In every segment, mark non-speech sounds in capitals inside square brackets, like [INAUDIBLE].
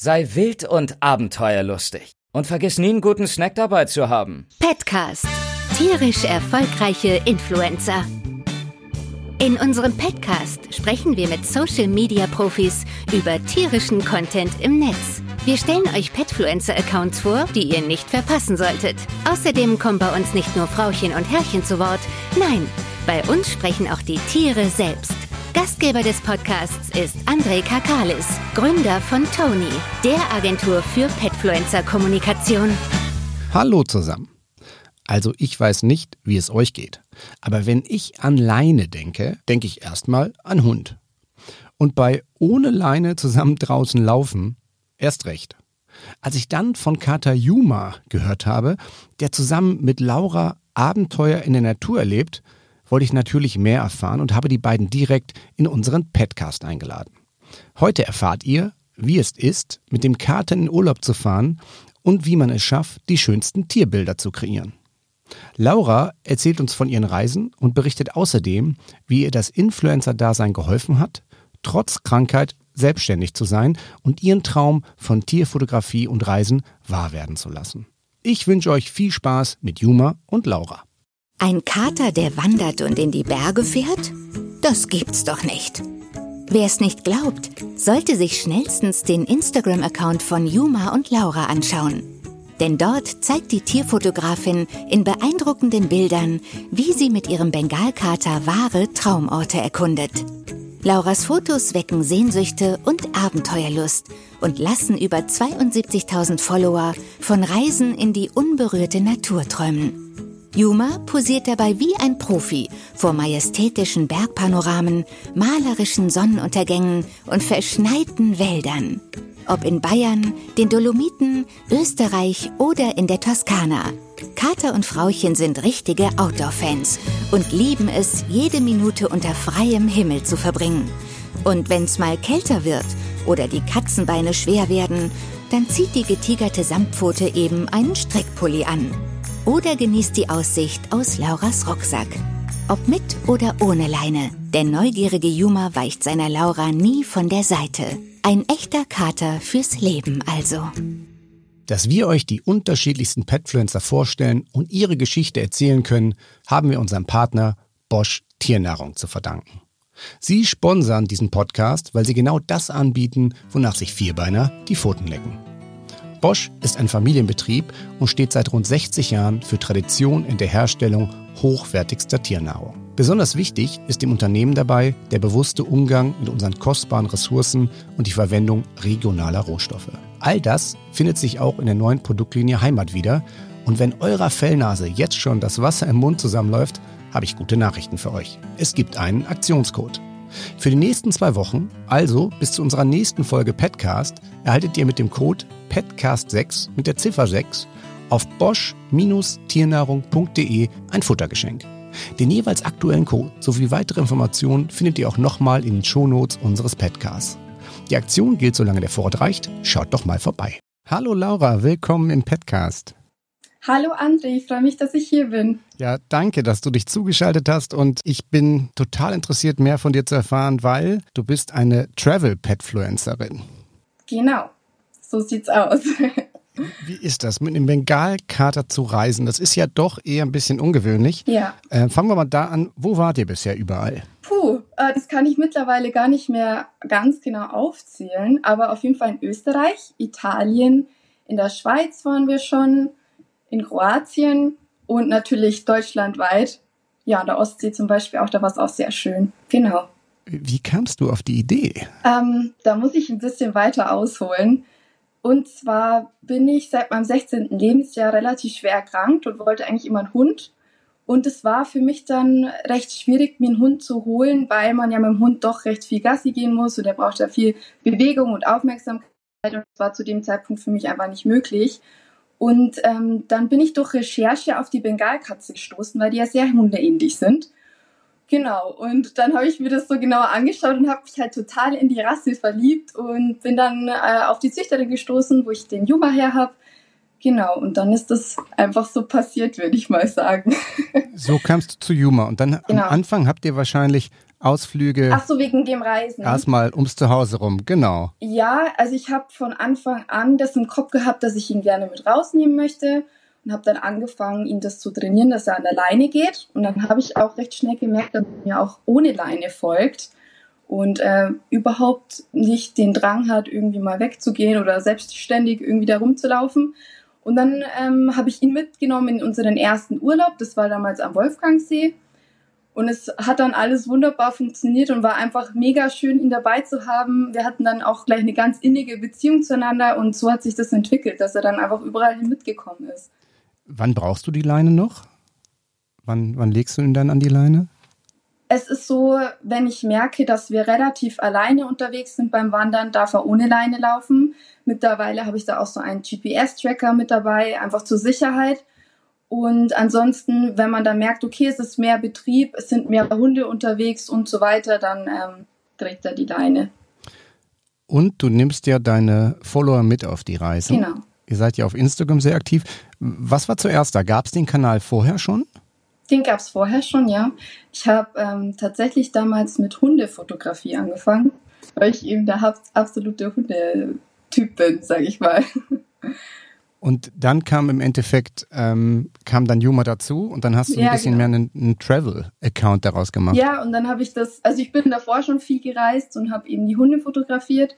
Sei wild und abenteuerlustig. Und vergiss nie einen guten Snack dabei zu haben. Petcast. Tierisch erfolgreiche Influencer. In unserem Petcast sprechen wir mit Social-Media-Profis über tierischen Content im Netz. Wir stellen euch Petfluencer-Accounts vor, die ihr nicht verpassen solltet. Außerdem kommen bei uns nicht nur Frauchen und Herrchen zu Wort. Nein, bei uns sprechen auch die Tiere selbst. Gastgeber des Podcasts ist André Kakalis, Gründer von Tony, der Agentur für Petfluencer-Kommunikation. Hallo zusammen. Also ich weiß nicht, wie es euch geht, aber wenn ich an Leine denke, denke ich erstmal an Hund. Und bei ohne Leine zusammen draußen laufen, erst recht. Als ich dann von Kater Juma gehört habe, der zusammen mit Laura Abenteuer in der Natur erlebt, wollte ich natürlich mehr erfahren und habe die beiden direkt in unseren Podcast eingeladen. Heute erfahrt ihr, wie es ist, mit dem Kater in Urlaub zu fahren und wie man es schafft, die schönsten Tierbilder zu kreieren. Laura erzählt uns von ihren Reisen und berichtet außerdem, wie ihr das Influencer-Dasein geholfen hat, trotz Krankheit selbstständig zu sein und ihren Traum von Tierfotografie und Reisen wahr werden zu lassen. Ich wünsche euch viel Spaß mit Juma und Laura. Ein Kater, der wandert und in die Berge fährt? Das gibt's doch nicht. Wer es nicht glaubt, sollte sich schnellstens den Instagram-Account von Juma und Laura anschauen. Denn dort zeigt die Tierfotografin in beeindruckenden Bildern, wie sie mit ihrem Bengalkater wahre Traumorte erkundet. Lauras Fotos wecken Sehnsüchte und Abenteuerlust und lassen über 72.000 Follower von Reisen in die unberührte Natur träumen. Juma posiert dabei wie ein Profi vor majestätischen Bergpanoramen, malerischen Sonnenuntergängen und verschneiten Wäldern. Ob in Bayern, den Dolomiten, Österreich oder in der Toskana. Kater und Frauchen sind richtige Outdoor-Fans und lieben es, jede Minute unter freiem Himmel zu verbringen. Und wenn's mal kälter wird oder die Katzenbeine schwer werden, dann zieht die getigerte Samtpfote eben einen Strickpulli an oder genießt die Aussicht aus Lauras Rucksack. Ob mit oder ohne Leine, der neugierige Juma weicht seiner Laura nie von der Seite. Ein echter Kater fürs Leben also. Dass wir euch die unterschiedlichsten Petfluencer vorstellen und ihre Geschichte erzählen können, haben wir unserem Partner Bosch Tiernahrung zu verdanken. Sie sponsern diesen Podcast, weil sie genau das anbieten, wonach sich Vierbeiner die Pfoten lecken. Bosch ist ein Familienbetrieb und steht seit rund 60 Jahren für Tradition in der Herstellung hochwertigster Tiernahrung. Besonders wichtig ist dem Unternehmen dabei der bewusste Umgang mit unseren kostbaren Ressourcen und die Verwendung regionaler Rohstoffe. All das findet sich auch in der neuen Produktlinie Heimat wieder. Und wenn eurer Fellnase jetzt schon das Wasser im Mund zusammenläuft, habe ich gute Nachrichten für euch. Es gibt einen Aktionscode. Für die nächsten zwei Wochen, also bis zu unserer nächsten Folge Petcast, erhaltet ihr mit dem Code PETCAST6 mit der Ziffer 6 auf bosch-tiernahrung.de ein Futtergeschenk. Den jeweils aktuellen Code sowie weitere Informationen findet ihr auch nochmal in den Shownotes unseres Petcasts. Die Aktion gilt, solange der Vorrat reicht. Schaut doch mal vorbei. Hallo Laura, willkommen im Petcast. Hallo André, ich freue mich, dass ich hier bin. Ja, danke, dass du dich zugeschaltet hast und ich bin total interessiert, mehr von dir zu erfahren, weil du bist eine Travel-Petfluencerin. Genau, so sieht's aus. [LAUGHS] Wie ist das, mit einem Bengalkater zu reisen? Das ist ja doch eher ein bisschen ungewöhnlich. Ja. Äh, fangen wir mal da an. Wo wart ihr bisher überall? Puh, äh, das kann ich mittlerweile gar nicht mehr ganz genau aufzählen, aber auf jeden Fall in Österreich, Italien, in der Schweiz waren wir schon, in Kroatien und natürlich deutschlandweit. Ja, an der Ostsee zum Beispiel auch, da war es auch sehr schön. Genau. Wie kamst du auf die Idee? Ähm, da muss ich ein bisschen weiter ausholen. Und zwar bin ich seit meinem 16. Lebensjahr relativ schwer erkrankt und wollte eigentlich immer einen Hund. Und es war für mich dann recht schwierig, mir einen Hund zu holen, weil man ja mit dem Hund doch recht viel Gassi gehen muss und er braucht ja viel Bewegung und Aufmerksamkeit. Und das war zu dem Zeitpunkt für mich einfach nicht möglich. Und ähm, dann bin ich durch Recherche auf die Bengalkatze gestoßen, weil die ja sehr hundeähnlich sind. Genau, und dann habe ich mir das so genauer angeschaut und habe mich halt total in die Rasse verliebt und bin dann äh, auf die Züchterin gestoßen, wo ich den Juma her habe. Genau, und dann ist das einfach so passiert, würde ich mal sagen. So kamst du zu Juma und dann genau. am Anfang habt ihr wahrscheinlich Ausflüge. Ach so, wegen dem Reisen. Erstmal ums Zuhause rum, genau. Ja, also ich habe von Anfang an das im Kopf gehabt, dass ich ihn gerne mit rausnehmen möchte und habe dann angefangen, ihn das zu trainieren, dass er an der Leine geht. Und dann habe ich auch recht schnell gemerkt, dass er mir auch ohne Leine folgt und äh, überhaupt nicht den Drang hat, irgendwie mal wegzugehen oder selbstständig irgendwie da rumzulaufen. Und dann ähm, habe ich ihn mitgenommen in unseren ersten Urlaub. Das war damals am Wolfgangsee. Und es hat dann alles wunderbar funktioniert und war einfach mega schön, ihn dabei zu haben. Wir hatten dann auch gleich eine ganz innige Beziehung zueinander und so hat sich das entwickelt, dass er dann einfach überall hin mitgekommen ist. Wann brauchst du die Leine noch? Wann, wann legst du ihn dann an die Leine? Es ist so, wenn ich merke, dass wir relativ alleine unterwegs sind beim Wandern, darf er ohne Leine laufen. Mittlerweile habe ich da auch so einen GPS-Tracker mit dabei, einfach zur Sicherheit. Und ansonsten, wenn man dann merkt, okay, es ist mehr Betrieb, es sind mehr Hunde unterwegs und so weiter, dann ähm, trägt er die Leine. Und du nimmst ja deine Follower mit auf die Reise. Genau. Ihr seid ja auf Instagram sehr aktiv. Was war zuerst da? Gab es den Kanal vorher schon? Den gab es vorher schon, ja. Ich habe ähm, tatsächlich damals mit Hundefotografie angefangen, weil ich eben der absolute Hundetyp bin, sage ich mal. [LAUGHS] Und dann kam im Endeffekt, ähm, kam dann Juma dazu und dann hast du ja, ein bisschen genau. mehr einen, einen Travel-Account daraus gemacht. Ja, und dann habe ich das, also ich bin davor schon viel gereist und habe eben die Hunde fotografiert.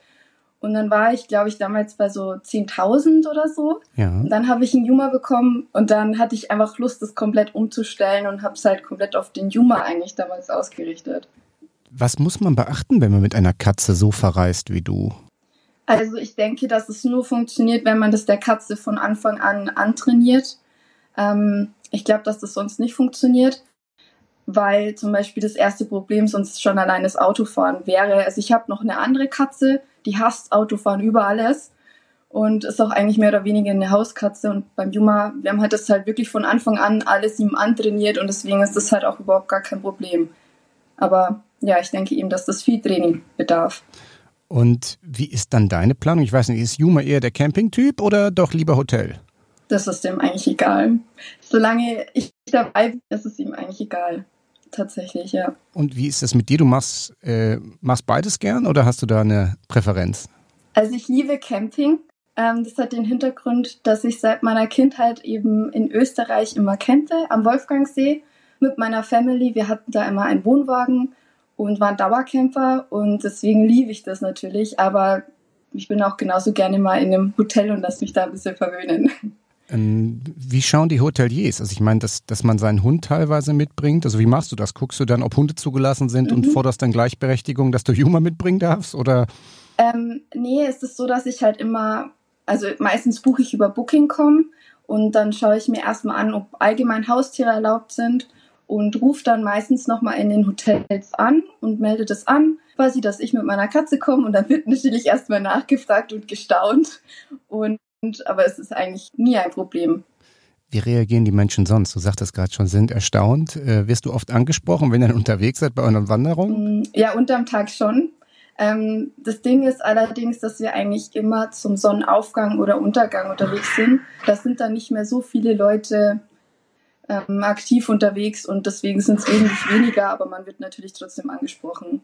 Und dann war ich, glaube ich, damals bei so 10.000 oder so. Ja. Und dann habe ich einen Juma bekommen und dann hatte ich einfach Lust, das komplett umzustellen und habe es halt komplett auf den Juma eigentlich damals ausgerichtet. Was muss man beachten, wenn man mit einer Katze so verreist wie du? Also ich denke, dass es nur funktioniert, wenn man das der Katze von Anfang an antrainiert. Ähm, ich glaube, dass das sonst nicht funktioniert, weil zum Beispiel das erste Problem sonst schon allein das Autofahren wäre. Also ich habe noch eine andere Katze, die hasst Autofahren über alles und ist auch eigentlich mehr oder weniger eine Hauskatze. Und beim Juma, wir haben halt das halt wirklich von Anfang an alles ihm antrainiert und deswegen ist das halt auch überhaupt gar kein Problem. Aber ja, ich denke eben, dass das viel Training bedarf. Und wie ist dann deine Planung? Ich weiß nicht, ist Juma eher der Campingtyp oder doch lieber Hotel? Das ist dem eigentlich egal. Solange ich dabei bin, ist es ihm eigentlich egal. Tatsächlich, ja. Und wie ist das mit dir? Du machst, äh, machst beides gern oder hast du da eine Präferenz? Also ich liebe Camping. Ähm, das hat den Hintergrund, dass ich seit meiner Kindheit eben in Österreich immer campe, am Wolfgangsee mit meiner Family. Wir hatten da immer einen Wohnwagen und war ein Dauercamper und deswegen liebe ich das natürlich. Aber ich bin auch genauso gerne mal in einem Hotel und lasse mich da ein bisschen verwöhnen. Ähm, wie schauen die Hoteliers? Also ich meine, dass, dass man seinen Hund teilweise mitbringt. Also wie machst du das? Guckst du dann, ob Hunde zugelassen sind mhm. und forderst dann Gleichberechtigung, dass du Juma mitbringen darfst? Oder? Ähm, nee, es ist so, dass ich halt immer, also meistens buche ich über Booking.com und dann schaue ich mir erstmal an, ob allgemein Haustiere erlaubt sind und ruft dann meistens nochmal in den Hotels an und meldet es an, quasi, dass ich mit meiner Katze komme und dann wird natürlich erstmal nachgefragt und gestaunt. Und, aber es ist eigentlich nie ein Problem. Wie reagieren die Menschen sonst? Du sagtest gerade schon, sind erstaunt. Äh, wirst du oft angesprochen, wenn ihr [LAUGHS] unterwegs seid bei euren Wanderungen? Mm, ja, unterm Tag schon. Ähm, das Ding ist allerdings, dass wir eigentlich immer zum Sonnenaufgang oder Untergang unterwegs sind. Das sind dann nicht mehr so viele Leute ähm, aktiv unterwegs und deswegen sind es wesentlich weniger, aber man wird natürlich trotzdem angesprochen.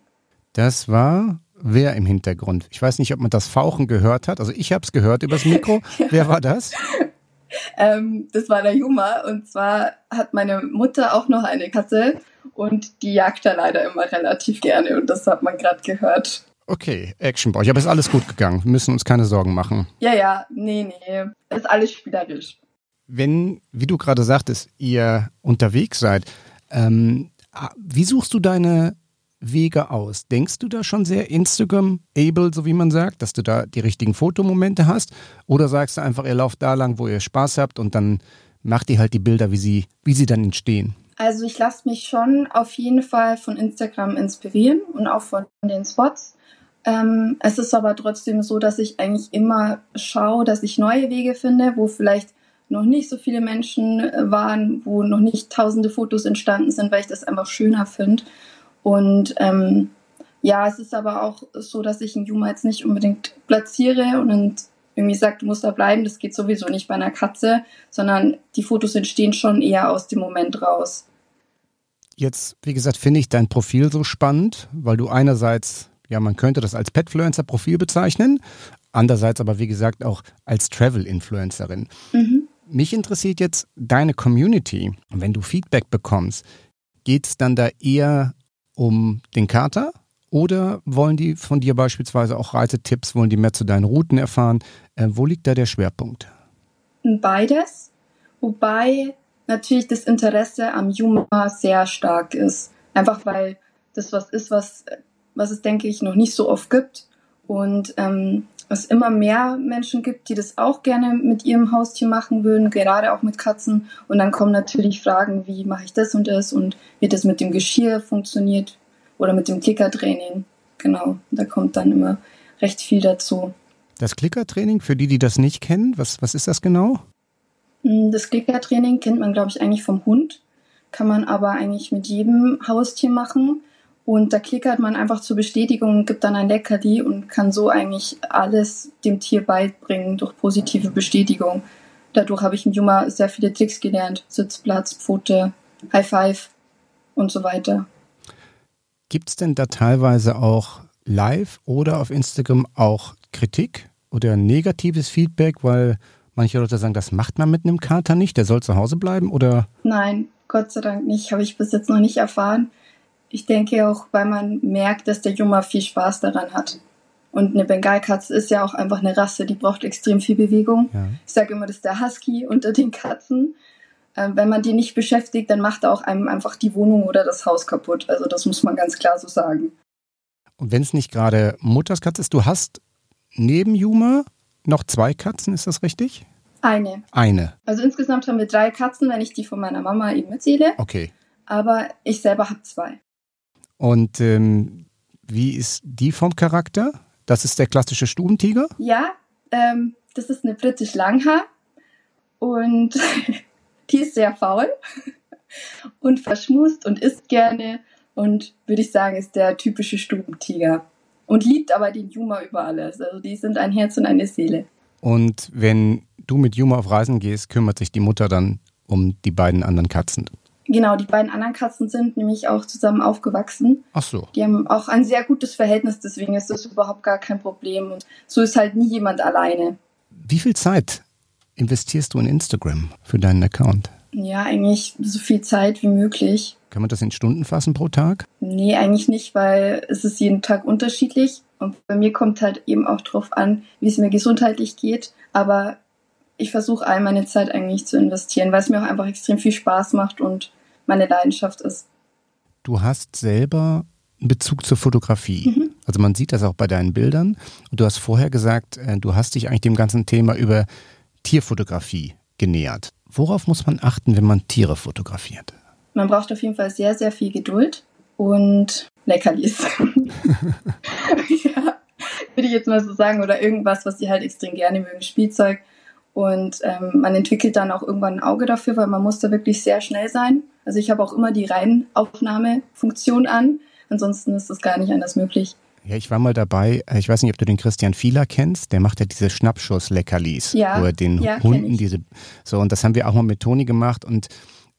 Das war wer im Hintergrund? Ich weiß nicht, ob man das Fauchen gehört hat. Also ich habe es gehört übers Mikro. [LAUGHS] wer war das? Ähm, das war der Juma und zwar hat meine Mutter auch noch eine Katze und die jagt da leider immer relativ gerne und das hat man gerade gehört. Okay, Action Boy. Aber ist alles gut gegangen. Wir müssen uns keine Sorgen machen. Ja, ja, nee, nee. Ist alles spielerisch wenn, wie du gerade sagtest, ihr unterwegs seid, ähm, wie suchst du deine Wege aus? Denkst du da schon sehr Instagram-able, so wie man sagt, dass du da die richtigen Fotomomente hast? Oder sagst du einfach, ihr lauft da lang, wo ihr Spaß habt und dann macht ihr halt die Bilder, wie sie, wie sie dann entstehen? Also ich lasse mich schon auf jeden Fall von Instagram inspirieren und auch von den Spots. Ähm, es ist aber trotzdem so, dass ich eigentlich immer schaue, dass ich neue Wege finde, wo vielleicht noch nicht so viele Menschen äh, waren, wo noch nicht tausende Fotos entstanden sind, weil ich das einfach schöner finde. Und ähm, ja, es ist aber auch so, dass ich einen Juma jetzt nicht unbedingt platziere und irgendwie sage, du musst da bleiben. Das geht sowieso nicht bei einer Katze, sondern die Fotos entstehen schon eher aus dem Moment raus. Jetzt, wie gesagt, finde ich dein Profil so spannend, weil du einerseits, ja, man könnte das als Petfluencer-Profil bezeichnen, andererseits aber, wie gesagt, auch als Travel-Influencerin. Mhm. Mich interessiert jetzt deine Community. Wenn du Feedback bekommst, geht es dann da eher um den Kater oder wollen die von dir beispielsweise auch Reisetipps, wollen die mehr zu deinen Routen erfahren? Äh, wo liegt da der Schwerpunkt? Beides, wobei natürlich das Interesse am Juma sehr stark ist. Einfach weil das was ist, was, was es, denke ich, noch nicht so oft gibt. Und ähm, es immer mehr Menschen gibt, die das auch gerne mit ihrem Haustier machen würden, gerade auch mit Katzen. Und dann kommen natürlich Fragen, wie mache ich das und das und wie das mit dem Geschirr funktioniert oder mit dem Klickertraining. Genau, da kommt dann immer recht viel dazu. Das Klickertraining, für die, die das nicht kennen, was, was ist das genau? Hm, das Klickertraining kennt man, glaube ich, eigentlich vom Hund, kann man aber eigentlich mit jedem Haustier machen. Und da klickert man einfach zur Bestätigung, gibt dann ein Leckerli und kann so eigentlich alles dem Tier beibringen durch positive Bestätigung. Dadurch habe ich im Juma sehr viele Tricks gelernt. Sitzplatz, Pfote, High Five und so weiter. Gibt es denn da teilweise auch live oder auf Instagram auch Kritik oder negatives Feedback, weil manche Leute sagen, das macht man mit einem Kater nicht, der soll zu Hause bleiben oder? Nein, Gott sei Dank nicht, habe ich bis jetzt noch nicht erfahren. Ich denke auch, weil man merkt, dass der Junge viel Spaß daran hat. Und eine Bengalkatze ist ja auch einfach eine Rasse, die braucht extrem viel Bewegung. Ja. Ich sage immer, das ist der Husky unter den Katzen. Ähm, wenn man die nicht beschäftigt, dann macht er auch einem einfach die Wohnung oder das Haus kaputt. Also das muss man ganz klar so sagen. Und wenn es nicht gerade Mutters Katze ist, du hast neben Juma noch zwei Katzen, ist das richtig? Eine. Eine. Also insgesamt haben wir drei Katzen, wenn ich die von meiner Mama eben mitzähle. Okay. Aber ich selber habe zwei. Und ähm, wie ist die vom Charakter? Das ist der klassische Stubentiger? Ja, ähm, das ist eine britisch Langhaar. Und [LAUGHS] die ist sehr faul [LAUGHS] und verschmust und isst gerne und würde ich sagen, ist der typische Stubentiger. Und liebt aber den Juma über alles. Also die sind ein Herz und eine Seele. Und wenn du mit Juma auf Reisen gehst, kümmert sich die Mutter dann um die beiden anderen Katzen. Genau, die beiden anderen Katzen sind nämlich auch zusammen aufgewachsen. Ach so. Die haben auch ein sehr gutes Verhältnis, deswegen ist das überhaupt gar kein Problem. Und so ist halt nie jemand alleine. Wie viel Zeit investierst du in Instagram für deinen Account? Ja, eigentlich so viel Zeit wie möglich. Kann man das in Stunden fassen pro Tag? Nee, eigentlich nicht, weil es ist jeden Tag unterschiedlich. Und bei mir kommt halt eben auch drauf an, wie es mir gesundheitlich geht. Aber ich versuche all meine Zeit eigentlich zu investieren, weil es mir auch einfach extrem viel Spaß macht und meine Leidenschaft ist. Du hast selber einen Bezug zur Fotografie. Mhm. Also man sieht das auch bei deinen Bildern. Und du hast vorher gesagt, äh, du hast dich eigentlich dem ganzen Thema über Tierfotografie genähert. Worauf muss man achten, wenn man Tiere fotografiert? Man braucht auf jeden Fall sehr, sehr viel Geduld und Leckerlis. [LAUGHS] [LAUGHS] ja, würde ich jetzt mal so sagen. Oder irgendwas, was sie halt extrem gerne mögen. Spielzeug und ähm, man entwickelt dann auch irgendwann ein Auge dafür, weil man muss da wirklich sehr schnell sein. Also ich habe auch immer die Reihenaufnahmefunktion an. Ansonsten ist das gar nicht anders möglich. Ja, ich war mal dabei. Äh, ich weiß nicht, ob du den Christian Fieler kennst. Der macht ja diese Schnappschuss-Leckerlis, ja, wo er den ja, Hunden diese. So, und das haben wir auch mal mit Toni gemacht. Und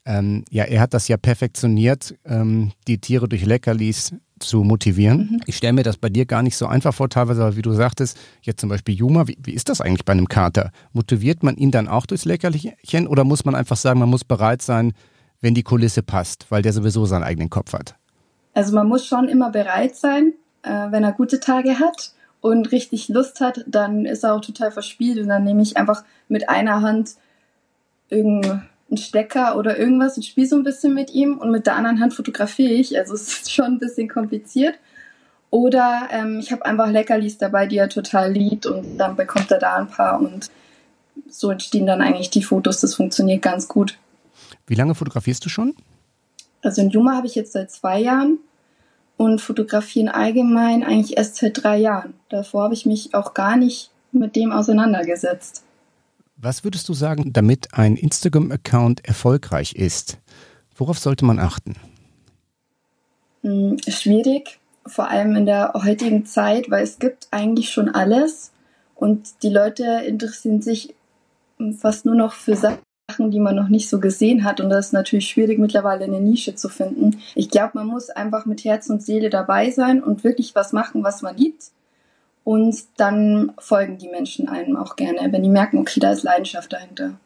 ähm, ja, er hat das ja perfektioniert, ähm, die Tiere durch Leckerlis zu motivieren. Mhm. Ich stelle mir das bei dir gar nicht so einfach vor, teilweise, aber wie du sagtest, jetzt zum Beispiel Juma, wie, wie ist das eigentlich bei einem Kater? Motiviert man ihn dann auch durchs Leckerchen oder muss man einfach sagen, man muss bereit sein, wenn die Kulisse passt, weil der sowieso seinen eigenen Kopf hat? Also man muss schon immer bereit sein, äh, wenn er gute Tage hat und richtig Lust hat, dann ist er auch total verspielt und dann nehme ich einfach mit einer Hand irgendeinen Stecker oder irgendwas und spiele so ein bisschen mit ihm und mit der anderen Hand fotografiere ich. Also es ist [LAUGHS] schon ein bisschen kompliziert. Oder ähm, ich habe einfach Leckerlis dabei, die er total liebt und dann bekommt er da ein paar und so entstehen dann eigentlich die Fotos. Das funktioniert ganz gut. Wie lange fotografierst du schon? Also in Juma habe ich jetzt seit zwei Jahren und fotografieren allgemein eigentlich erst seit drei Jahren. Davor habe ich mich auch gar nicht mit dem auseinandergesetzt. Was würdest du sagen, damit ein Instagram-Account erfolgreich ist? Worauf sollte man achten? Hm, schwierig, vor allem in der heutigen Zeit, weil es gibt eigentlich schon alles und die Leute interessieren sich fast nur noch für Sachen, die man noch nicht so gesehen hat. Und das ist natürlich schwierig, mittlerweile eine Nische zu finden. Ich glaube, man muss einfach mit Herz und Seele dabei sein und wirklich was machen, was man liebt. Und dann folgen die Menschen einem auch gerne, wenn die merken, okay, da ist Leidenschaft dahinter.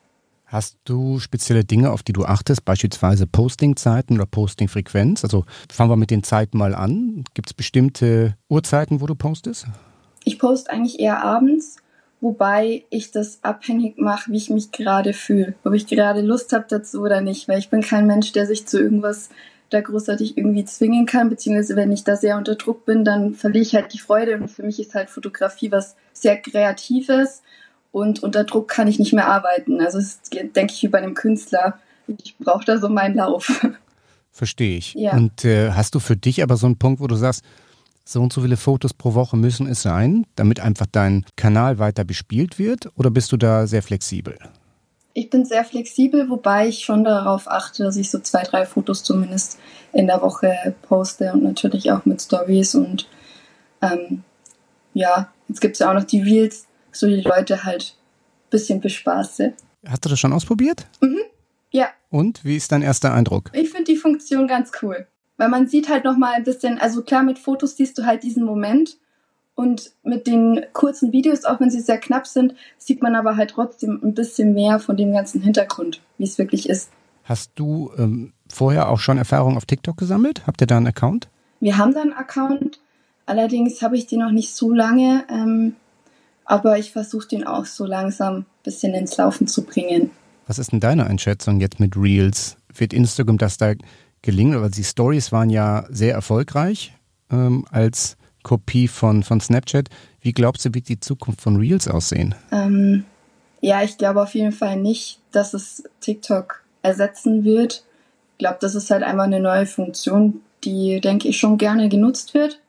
Hast du spezielle Dinge, auf die du achtest, beispielsweise Postingzeiten oder Postingfrequenz? Also fangen wir mit den Zeiten mal an. Gibt es bestimmte Uhrzeiten, wo du postest? Ich poste eigentlich eher abends, wobei ich das abhängig mache, wie ich mich gerade fühle. Ob ich gerade Lust habe dazu oder nicht, weil ich bin kein Mensch, der sich zu irgendwas da großartig irgendwie zwingen kann, beziehungsweise wenn ich da sehr unter Druck bin, dann verliere ich halt die Freude und für mich ist halt Fotografie was sehr Kreatives und unter Druck kann ich nicht mehr arbeiten. Also es ist, denke ich, wie bei einem Künstler. Ich brauche da so meinen Lauf. Verstehe ich. Ja. Und äh, hast du für dich aber so einen Punkt, wo du sagst, so und so viele Fotos pro Woche müssen es sein, damit einfach dein Kanal weiter bespielt wird? Oder bist du da sehr flexibel? Ich bin sehr flexibel, wobei ich schon darauf achte, dass ich so zwei, drei Fotos zumindest in der Woche poste und natürlich auch mit Stories und ähm, ja, jetzt gibt es ja auch noch die Reels, so die Leute halt ein bisschen bespaße. Hast du das schon ausprobiert? Mhm. Ja. Und wie ist dein erster Eindruck? Ich finde die Funktion ganz cool. Weil man sieht halt nochmal ein bisschen, also klar, mit Fotos siehst du halt diesen Moment und mit den kurzen Videos, auch wenn sie sehr knapp sind, sieht man aber halt trotzdem ein bisschen mehr von dem ganzen Hintergrund, wie es wirklich ist. Hast du ähm, vorher auch schon Erfahrung auf TikTok gesammelt? Habt ihr da einen Account? Wir haben da einen Account. Allerdings habe ich den noch nicht so lange. Ähm, aber ich versuche den auch so langsam ein bisschen ins Laufen zu bringen. Was ist denn deine Einschätzung jetzt mit Reels? Wird Instagram das da gelingen? Weil die Stories waren ja sehr erfolgreich ähm, als Kopie von, von Snapchat. Wie glaubst du, wird die Zukunft von Reels aussehen? Ähm, ja, ich glaube auf jeden Fall nicht, dass es TikTok ersetzen wird. Ich glaube, das ist halt einfach eine neue Funktion, die, denke ich, schon gerne genutzt wird.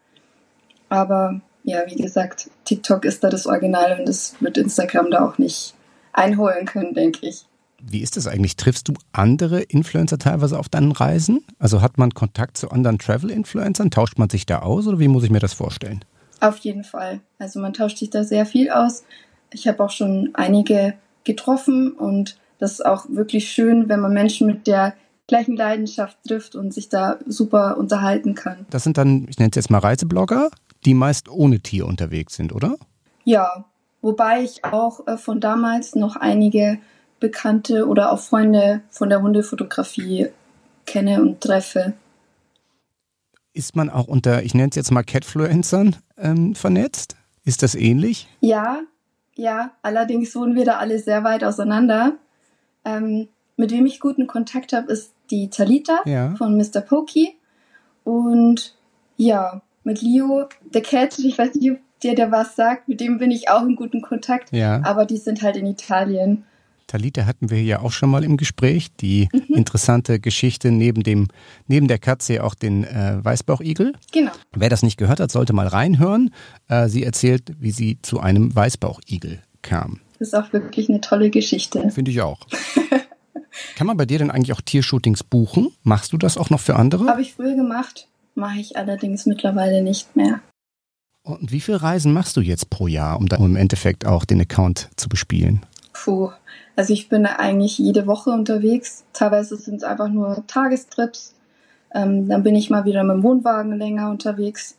Aber ja, wie gesagt, TikTok ist da das Original und das wird Instagram da auch nicht einholen können, denke ich. Wie ist das eigentlich? Triffst du andere Influencer teilweise auf deinen Reisen? Also hat man Kontakt zu anderen Travel-Influencern? Tauscht man sich da aus oder wie muss ich mir das vorstellen? Auf jeden Fall. Also man tauscht sich da sehr viel aus. Ich habe auch schon einige getroffen und das ist auch wirklich schön, wenn man Menschen mit der gleichen Leidenschaft trifft und sich da super unterhalten kann. Das sind dann, ich nenne es jetzt mal Reiseblogger, die meist ohne Tier unterwegs sind, oder? Ja, wobei ich auch äh, von damals noch einige Bekannte oder auch Freunde von der Hundefotografie kenne und treffe. Ist man auch unter, ich nenne es jetzt mal Catfluencern ähm, vernetzt? Ist das ähnlich? Ja, ja. Allerdings wohnen wir da alle sehr weit auseinander. Ähm, mit wem ich guten Kontakt habe, ist die Talita ja. von Mr. Pokey. Und ja, mit Leo, der Cat, ich weiß nicht, ob dir der was sagt, mit dem bin ich auch in guten Kontakt. Ja. Aber die sind halt in Italien. Talita hatten wir ja auch schon mal im Gespräch. Die mhm. interessante Geschichte neben dem, neben der Katze auch den äh, Weißbauchigel. Genau. Wer das nicht gehört hat, sollte mal reinhören. Äh, sie erzählt, wie sie zu einem Weißbauchigel kam. Das ist auch wirklich eine tolle Geschichte. Finde ich auch. [LAUGHS] Kann man bei dir denn eigentlich auch Tiershootings buchen? Machst du das auch noch für andere? Habe ich früher gemacht, mache ich allerdings mittlerweile nicht mehr. Und wie viele Reisen machst du jetzt pro Jahr, um dann im Endeffekt auch den Account zu bespielen? Puh, also ich bin eigentlich jede Woche unterwegs. Teilweise sind es einfach nur Tagestrips. Ähm, dann bin ich mal wieder mit dem Wohnwagen länger unterwegs.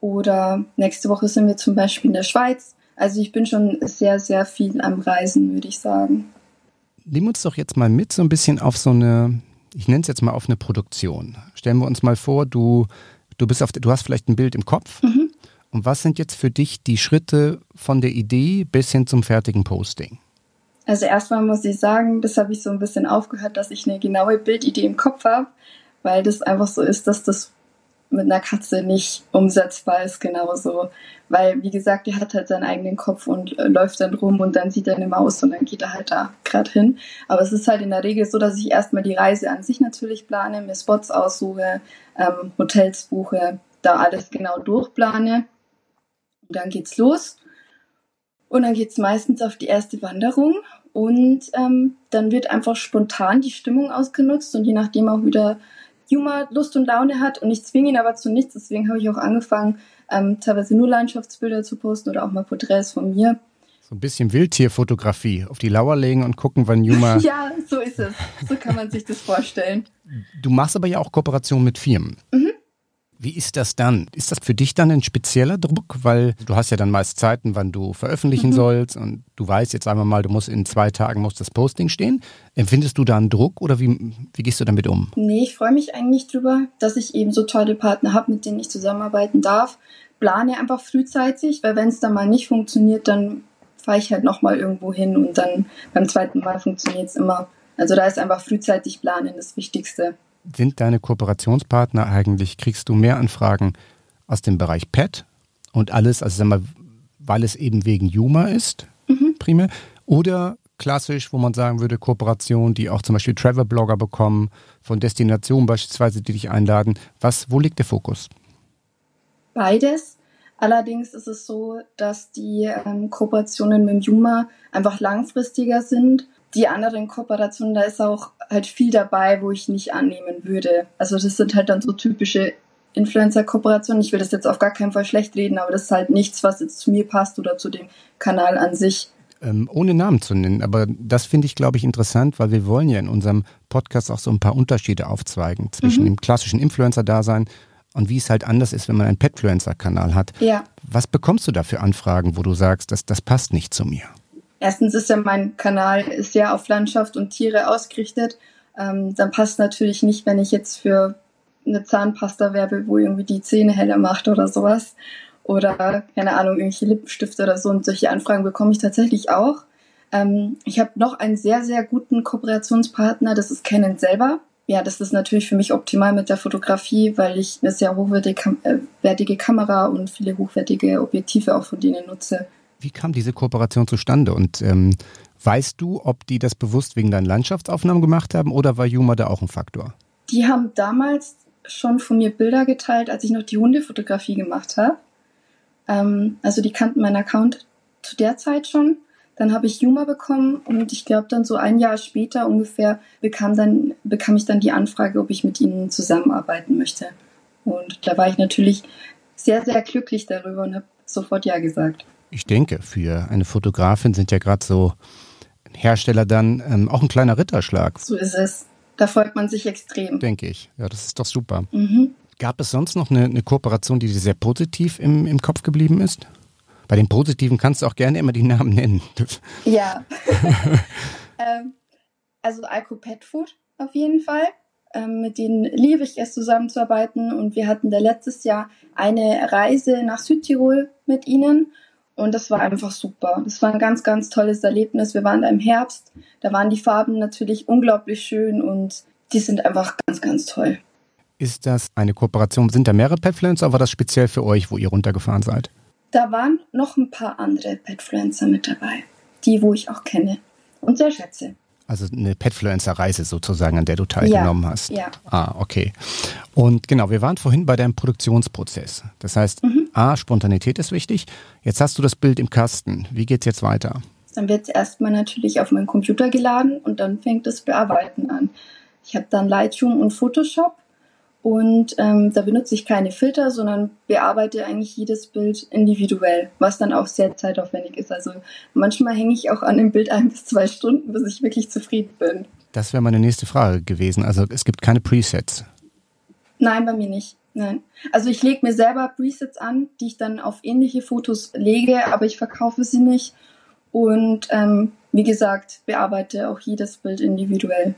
Oder nächste Woche sind wir zum Beispiel in der Schweiz. Also ich bin schon sehr, sehr viel am Reisen, würde ich sagen. Nimm uns doch jetzt mal mit so ein bisschen auf so eine, ich nenne es jetzt mal auf eine Produktion. Stellen wir uns mal vor, du, du bist auf, du hast vielleicht ein Bild im Kopf. Mhm. Und was sind jetzt für dich die Schritte von der Idee bis hin zum fertigen Posting? Also erstmal muss ich sagen, das habe ich so ein bisschen aufgehört, dass ich eine genaue Bildidee im Kopf habe, weil das einfach so ist, dass das mit einer Katze nicht umsetzbar ist, genauso. Weil, wie gesagt, die hat halt seinen eigenen Kopf und äh, läuft dann rum und dann sieht er eine Maus und dann geht er halt da gerade hin. Aber es ist halt in der Regel so, dass ich erstmal die Reise an sich natürlich plane, mir Spots aussuche, ähm, Hotels buche, da alles genau durchplane. Und dann geht's los. Und dann geht's meistens auf die erste Wanderung und ähm, dann wird einfach spontan die Stimmung ausgenutzt und je nachdem auch wieder Juma Lust und Laune hat und ich zwinge ihn aber zu nichts. Deswegen habe ich auch angefangen, ähm, teilweise nur Landschaftsbilder zu posten oder auch mal Porträts von mir. So ein bisschen Wildtierfotografie. Auf die Lauer legen und gucken, wann Juma. [LAUGHS] ja, so ist es. So kann man sich das vorstellen. Du machst aber ja auch Kooperation mit Firmen. Mhm. Wie ist das dann? Ist das für dich dann ein spezieller Druck? Weil du hast ja dann meist Zeiten, wann du veröffentlichen mhm. sollst und du weißt jetzt einmal mal, du musst in zwei Tagen muss das Posting stehen. Empfindest du da einen Druck oder wie, wie gehst du damit um? Nee, ich freue mich eigentlich drüber, dass ich eben so tolle Partner habe, mit denen ich zusammenarbeiten darf. Plane einfach frühzeitig, weil wenn es dann mal nicht funktioniert, dann fahre ich halt nochmal irgendwo hin und dann beim zweiten Mal funktioniert es immer. Also da ist einfach frühzeitig planen das Wichtigste sind deine Kooperationspartner eigentlich, kriegst du mehr Anfragen aus dem Bereich Pet und alles, also sag mal, weil es eben wegen Juma ist, mhm. primär, oder klassisch, wo man sagen würde, Kooperation, die auch zum Beispiel Travel-Blogger bekommen, von Destinationen beispielsweise, die dich einladen. Was, wo liegt der Fokus? Beides. Allerdings ist es so, dass die ähm, Kooperationen mit Juma einfach langfristiger sind die anderen Kooperationen, da ist auch halt viel dabei, wo ich nicht annehmen würde. Also das sind halt dann so typische Influencer-Kooperationen. Ich will das jetzt auf gar keinen Fall schlecht reden, aber das ist halt nichts, was jetzt zu mir passt oder zu dem Kanal an sich. Ähm, ohne Namen zu nennen, aber das finde ich, glaube ich, interessant, weil wir wollen ja in unserem Podcast auch so ein paar Unterschiede aufzweigen zwischen mhm. dem klassischen Influencer-Dasein und wie es halt anders ist, wenn man einen Petfluencer-Kanal hat. Ja. Was bekommst du da für Anfragen, wo du sagst, dass das passt nicht zu mir? Erstens ist ja mein Kanal sehr auf Landschaft und Tiere ausgerichtet. Ähm, dann passt natürlich nicht, wenn ich jetzt für eine Zahnpasta werbe, wo irgendwie die Zähne heller macht oder sowas. Oder, keine Ahnung, irgendwelche Lippenstifte oder so. Und solche Anfragen bekomme ich tatsächlich auch. Ähm, ich habe noch einen sehr, sehr guten Kooperationspartner, das ist Canon selber. Ja, das ist natürlich für mich optimal mit der Fotografie, weil ich eine sehr hochwertige äh, Kamera und viele hochwertige Objektive auch von denen nutze. Wie kam diese Kooperation zustande? Und ähm, weißt du, ob die das bewusst wegen deinen Landschaftsaufnahmen gemacht haben oder war Juma da auch ein Faktor? Die haben damals schon von mir Bilder geteilt, als ich noch die Hundefotografie gemacht habe. Ähm, also die kannten meinen Account zu der Zeit schon. Dann habe ich Juma bekommen und ich glaube dann so ein Jahr später ungefähr bekam, dann, bekam ich dann die Anfrage, ob ich mit ihnen zusammenarbeiten möchte. Und da war ich natürlich sehr, sehr glücklich darüber und habe sofort Ja gesagt ich denke, für eine Fotografin sind ja gerade so Hersteller dann ähm, auch ein kleiner Ritterschlag. So ist es. Da freut man sich extrem. Denke ich. Ja, das ist doch super. Mhm. Gab es sonst noch eine, eine, Kooperation, die dir sehr positiv im, im Kopf geblieben ist? Bei den Positiven kannst du auch gerne immer die Namen nennen. [LAUGHS] Ja. [LAUGHS] ähm, also Alco Pet Food auf jeden Fall. Ähm, mit denen liebe ich es zusammenzuarbeiten. Und wir hatten da letztes Jahr eine Reise nach Südtirol mit ihnen. Und das war einfach super. Das war ein ganz, ganz tolles Erlebnis. Wir waren da im Herbst. Da waren die Farben natürlich unglaublich schön und die sind einfach ganz, ganz toll. Ist das eine Kooperation? Sind da mehrere Petfluencer oder war das speziell für euch, wo ihr runtergefahren seid? Da waren noch ein paar andere Petfluencer mit dabei. Die, wo ich auch kenne und sehr schätze. Also eine Petfluencer-Reise sozusagen, an der du teilgenommen ja, hast. Ja. Ah, okay. Und genau, wir waren vorhin bei deinem Produktionsprozess. Das heißt, mhm. A, Spontanität ist wichtig. Jetzt hast du das Bild im Kasten. Wie geht es jetzt weiter? Dann wird es erstmal natürlich auf meinen Computer geladen und dann fängt das Bearbeiten an. Ich habe dann Lightroom und Photoshop und ähm, da benutze ich keine Filter, sondern bearbeite eigentlich jedes Bild individuell, was dann auch sehr zeitaufwendig ist. Also manchmal hänge ich auch an dem Bild ein bis zwei Stunden, bis ich wirklich zufrieden bin. Das wäre meine nächste Frage gewesen. Also es gibt keine Presets. Nein, bei mir nicht. Nein. Also ich lege mir selber Presets an, die ich dann auf ähnliche Fotos lege, aber ich verkaufe sie nicht. Und ähm, wie gesagt, bearbeite auch jedes Bild individuell.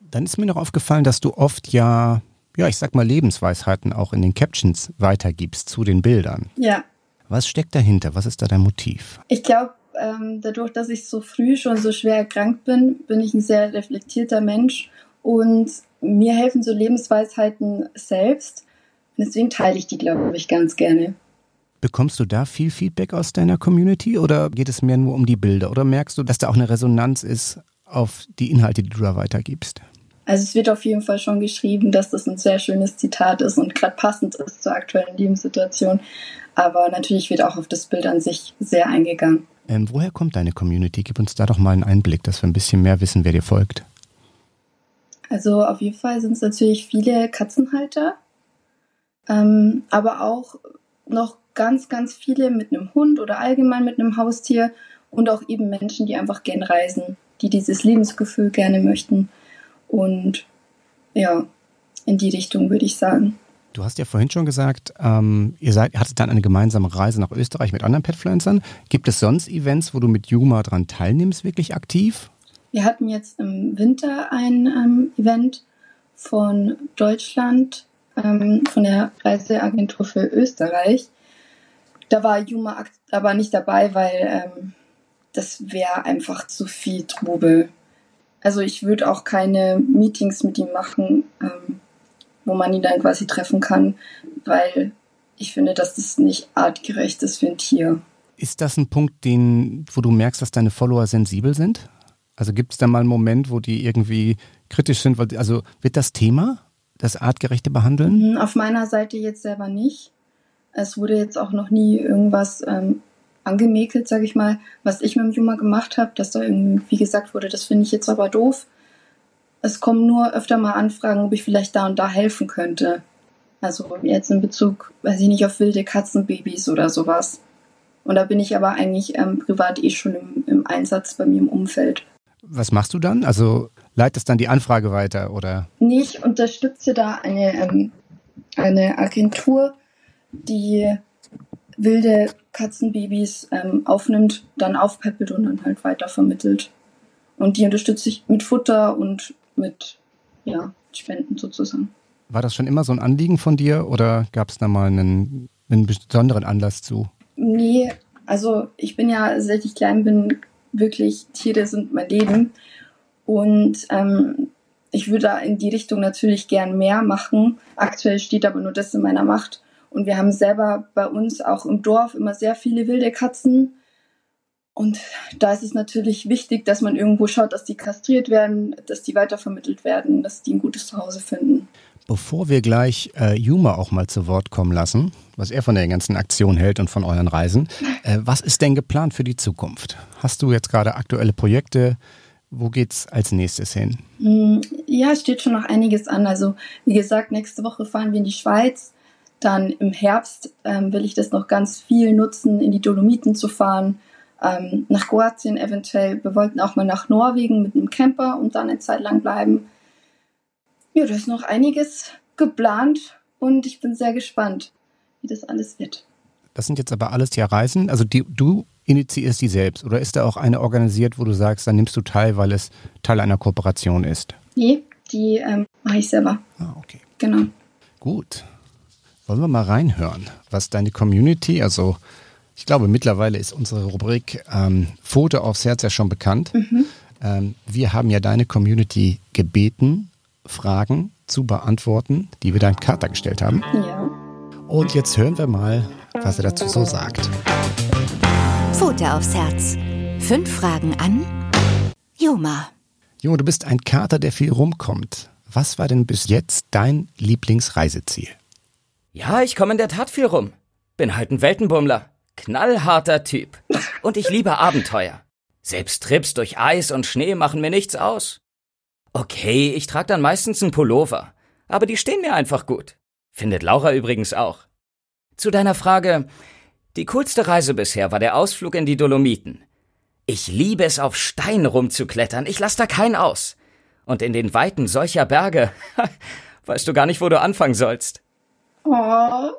Dann ist mir noch aufgefallen, dass du oft ja ja, ich sag mal, Lebensweisheiten auch in den Captions weitergibst zu den Bildern. Ja. Was steckt dahinter? Was ist da dein Motiv? Ich glaube, ähm, dadurch, dass ich so früh schon so schwer erkrankt bin, bin ich ein sehr reflektierter Mensch und mir helfen so Lebensweisheiten selbst. Und deswegen teile ich die, glaube ich, ganz gerne. Bekommst du da viel Feedback aus deiner Community oder geht es mehr nur um die Bilder? Oder merkst du, dass da auch eine Resonanz ist auf die Inhalte, die du da weitergibst? Also es wird auf jeden Fall schon geschrieben, dass das ein sehr schönes Zitat ist und gerade passend ist zur aktuellen Lebenssituation. Aber natürlich wird auch auf das Bild an sich sehr eingegangen. Ähm, woher kommt deine Community? Gib uns da doch mal einen Einblick, dass wir ein bisschen mehr wissen, wer dir folgt. Also auf jeden Fall sind es natürlich viele Katzenhalter, ähm, aber auch noch ganz, ganz viele mit einem Hund oder allgemein mit einem Haustier und auch eben Menschen, die einfach gern reisen, die dieses Lebensgefühl gerne möchten. Und ja, in die Richtung würde ich sagen. Du hast ja vorhin schon gesagt, ähm, ihr seid, hattet dann eine gemeinsame Reise nach Österreich mit anderen Petfluencern. Gibt es sonst Events, wo du mit Juma dran teilnimmst, wirklich aktiv? Wir hatten jetzt im Winter ein ähm, Event von Deutschland, ähm, von der Reiseagentur für Österreich. Da war Juma aber nicht dabei, weil ähm, das wäre einfach zu viel Trubel. Also ich würde auch keine Meetings mit ihm machen, ähm, wo man ihn dann quasi treffen kann, weil ich finde, dass das nicht artgerecht ist für ein Tier. Ist das ein Punkt, den, wo du merkst, dass deine Follower sensibel sind? Also gibt es da mal einen Moment, wo die irgendwie kritisch sind? Also wird das Thema, das artgerechte Behandeln? Mhm, auf meiner Seite jetzt selber nicht. Es wurde jetzt auch noch nie irgendwas ähm, angemäkelt, sage ich mal, was ich mit dem Juma gemacht habe, dass da irgendwie gesagt wurde, das finde ich jetzt aber doof. Es kommen nur öfter mal Anfragen, ob ich vielleicht da und da helfen könnte. Also jetzt in Bezug, weiß ich nicht, auf wilde Katzenbabys oder sowas. Und da bin ich aber eigentlich ähm, privat eh schon im, im Einsatz bei mir im Umfeld. Was machst du dann? Also leitest dann die Anfrage weiter oder? Nee, ich unterstütze da eine, ähm, eine Agentur, die wilde Katzenbabys ähm, aufnimmt, dann aufpeppelt und dann halt weiter vermittelt. Und die unterstütze ich mit Futter und mit ja, Spenden sozusagen. War das schon immer so ein Anliegen von dir oder gab es da mal einen, einen besonderen Anlass zu? Nee, also ich bin ja, seit ich klein bin, wirklich, Tiere sind mein Leben. Und ähm, ich würde da in die Richtung natürlich gern mehr machen. Aktuell steht aber nur das in meiner Macht. Und wir haben selber bei uns auch im Dorf immer sehr viele wilde Katzen. Und da ist es natürlich wichtig, dass man irgendwo schaut, dass die kastriert werden, dass die weitervermittelt werden, dass die ein gutes Zuhause finden. Bevor wir gleich äh, Juma auch mal zu Wort kommen lassen, was er von der ganzen Aktion hält und von euren Reisen, äh, was ist denn geplant für die Zukunft? Hast du jetzt gerade aktuelle Projekte? Wo geht's als nächstes hin? Hm, ja, es steht schon noch einiges an. Also wie gesagt, nächste Woche fahren wir in die Schweiz. Dann im Herbst ähm, will ich das noch ganz viel nutzen, in die Dolomiten zu fahren, ähm, nach Kroatien eventuell. Wir wollten auch mal nach Norwegen mit einem Camper und dann eine Zeit lang bleiben. Ja, da ist noch einiges geplant und ich bin sehr gespannt, wie das alles wird. Das sind jetzt aber alles ja Reisen. Also die, du initiierst die selbst oder ist da auch eine organisiert, wo du sagst, dann nimmst du teil, weil es Teil einer Kooperation ist? Nee, die ähm, mache ich selber. Ah, okay. Genau. Gut. Wollen wir mal reinhören, was deine Community, also ich glaube mittlerweile ist unsere Rubrik ähm, Foto aufs Herz ja schon bekannt. Mhm. Ähm, wir haben ja deine Community gebeten, Fragen zu beantworten, die wir deinem Kater gestellt haben. Ja. Und jetzt hören wir mal, was er dazu so sagt. Futter aufs Herz. Fünf Fragen an Juma. Juma, du bist ein Kater, der viel rumkommt. Was war denn bis jetzt dein Lieblingsreiseziel? Ja, ich komme in der Tat viel rum. Bin halt ein Weltenbummler. Knallharter Typ. Und ich liebe Abenteuer. Selbst Trips durch Eis und Schnee machen mir nichts aus. Okay, ich trage dann meistens einen Pullover. Aber die stehen mir einfach gut. Findet Laura übrigens auch. Zu deiner Frage. Die coolste Reise bisher war der Ausflug in die Dolomiten. Ich liebe es, auf Stein rumzuklettern. Ich lass da keinen aus. Und in den Weiten solcher Berge. [LAUGHS] weißt du gar nicht, wo du anfangen sollst. Oh,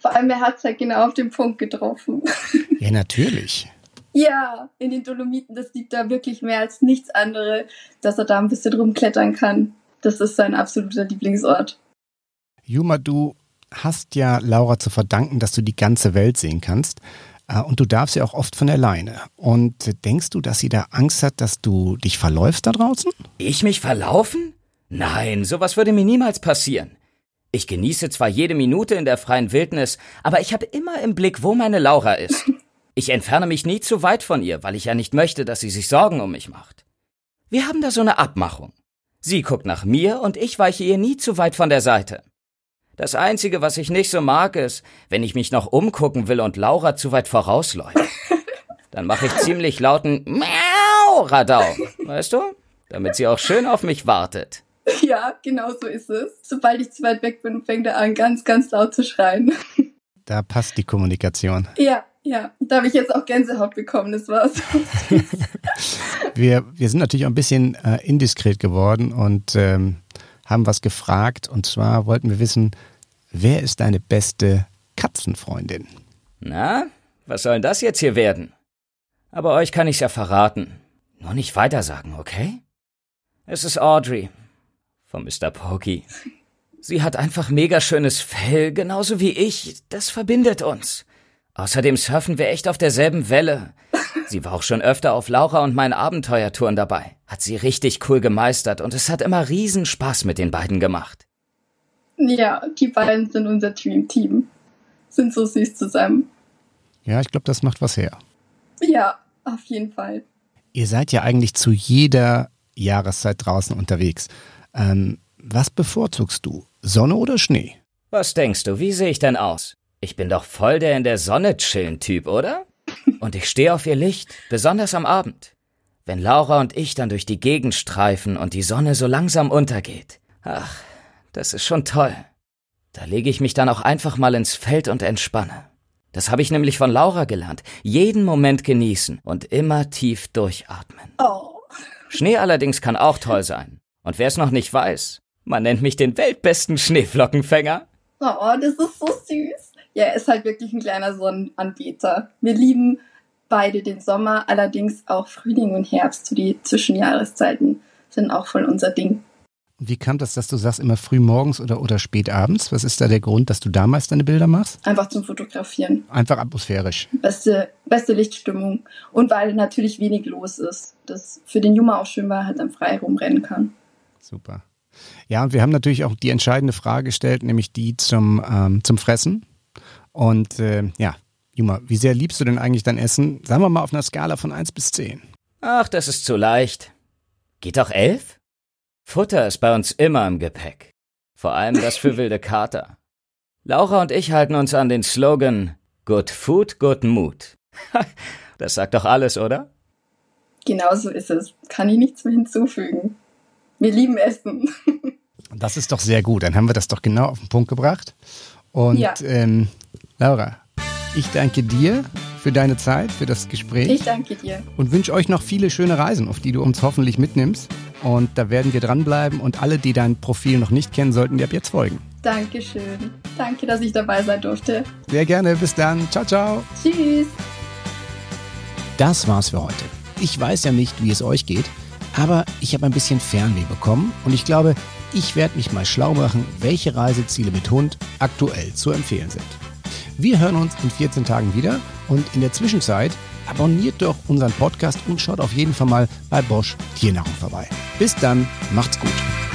vor allem er hat es halt genau auf den Punkt getroffen. [LAUGHS] Ja, natürlich. ja, in den Dolomiten, das liegt da wirklich mehr als nichts anderes, dass er da ein bisschen rumklettern kann. Das ist sein absoluter Lieblingsort. Juma, du hast ja Laura zu verdanken, dass du die ganze Welt sehen kannst. Äh, und du darfst ja auch oft von alleine. Und denkst du, dass sie da Angst hat, dass du dich verläufst da draußen? Ich mich verlaufen? Nein, sowas würde mir niemals passieren. Ich genieße zwar jede Minute in der freien Wildnis, aber ich habe immer im Blick, wo meine Laura ist. [LAUGHS] Ich entferne mich nie zu weit von ihr, weil ich ja nicht möchte, dass sie sich Sorgen um mich macht. Wir haben da so eine Abmachung. Sie guckt nach mir und ich weiche ihr nie zu weit von der Seite. Das Einzige, was ich nicht so mag, ist, wenn ich mich noch umgucken will und Laura zu weit vorausläuft. [LAUGHS] Dann mache ich ziemlich lauten Miau-Radau, weißt du? Damit sie auch schön auf mich wartet. [LAUGHS] Ja, genau so ist es. Sobald ich zu weit weg bin, fängt er an, ganz, ganz laut zu schreien. Da passt die Kommunikation. Ja, Ja, da habe ich jetzt auch Gänsehaut bekommen, das war so [LAUGHS] wir, wir sind natürlich auch ein bisschen äh, indiskret geworden und ähm, haben was gefragt. Und zwar wollten wir wissen, wer ist deine beste Katzenfreundin? Na, was soll denn das jetzt hier werden? Aber euch kann ich's ja verraten. Nur nicht weitersagen, okay? Es ist Audrey von Mr. Pokey. Sie hat einfach mega schönes Fell, genauso wie ich. Das verbindet uns. Außerdem surfen wir echt auf derselben Welle. Sie war auch schon öfter auf Laura und meinen Abenteuertouren dabei. Hat sie richtig cool gemeistert und es hat immer riesen Spaß mit den beiden gemacht. Ja, die beiden sind unser Dream-Team. Sind so süß zusammen. Ja, ich glaube, das macht was her. Ja, auf jeden Fall. Ihr seid ja eigentlich zu jeder Jahreszeit draußen unterwegs. Ähm, was bevorzugst du? Sonne oder Schnee? Was denkst du, wie sehe ich denn aus? Ich bin doch voll der in der Sonne chillen Typ, oder? Und ich stehe auf ihr Licht, besonders am Abend. Wenn Laura und ich dann durch die Gegend streifen und die Sonne so langsam untergeht. Ach, das ist schon toll. Da lege ich mich dann auch einfach mal ins Feld und entspanne. Das habe ich nämlich von Laura gelernt. Jeden Moment genießen und immer tief durchatmen. Oh. Schnee allerdings kann auch toll sein. Und wer es noch nicht weiß, man nennt mich den weltbesten Schneeflockenfänger. Oh, das ist so süß. Ja, er ist halt wirklich ein kleiner Sonnenanbeter. Wir lieben beide den Sommer, allerdings auch Frühling und Herbst, so die Zwischenjahreszeiten sind auch voll unser Ding. Wie kam das, dass du sagst, immer früh morgens oder, oder spät abends? Was ist da der Grund, dass du damals deine Bilder machst? Einfach zum Fotografieren. Einfach atmosphärisch. Beste, beste Lichtstimmung. Und weil natürlich wenig los ist. Das für den Juma auch schön war, halt dann frei rumrennen kann. Super. Ja, und wir haben natürlich auch die entscheidende Frage gestellt, nämlich die zum, ähm, zum Fressen. Und äh, ja, Juma, wie sehr liebst du denn eigentlich dein Essen? Sagen wir mal auf einer Skala von 1 bis 10. Ach, das ist zu leicht. Geht doch 11? Futter ist bei uns immer im Gepäck. Vor allem das für [LAUGHS] wilde Kater. Laura und ich halten uns an den Slogan Good Food, Good Mood. [LAUGHS] das sagt doch alles, oder? Genauso ist es. Kann ich nichts mehr hinzufügen. Wir lieben Essen. [LAUGHS] Das ist doch sehr gut. Dann haben wir das doch genau auf den Punkt gebracht. Und ja. ähm, Laura, ich danke dir für deine Zeit, für das Gespräch. Ich danke dir. Und wünsche euch noch viele schöne Reisen, auf die du uns hoffentlich mitnimmst. Und da werden wir dranbleiben und alle, die dein Profil noch nicht kennen, sollten dir ab jetzt folgen. Dankeschön. Danke, dass ich dabei sein durfte. Sehr gerne. Bis dann. Ciao, ciao. Tschüss. Das war's für heute. Ich weiß ja nicht, wie es euch geht, aber ich habe ein bisschen Fernweh bekommen und ich glaube, ich werde mich mal schlau machen, welche Reiseziele mit Hund aktuell zu empfehlen sind. Wir hören uns in 14 Tagen wieder und in der Zwischenzeit abonniert doch unseren Podcast und schaut auf jeden Fall mal bei Bosch Tiernahrung vorbei. Bis dann, macht's gut.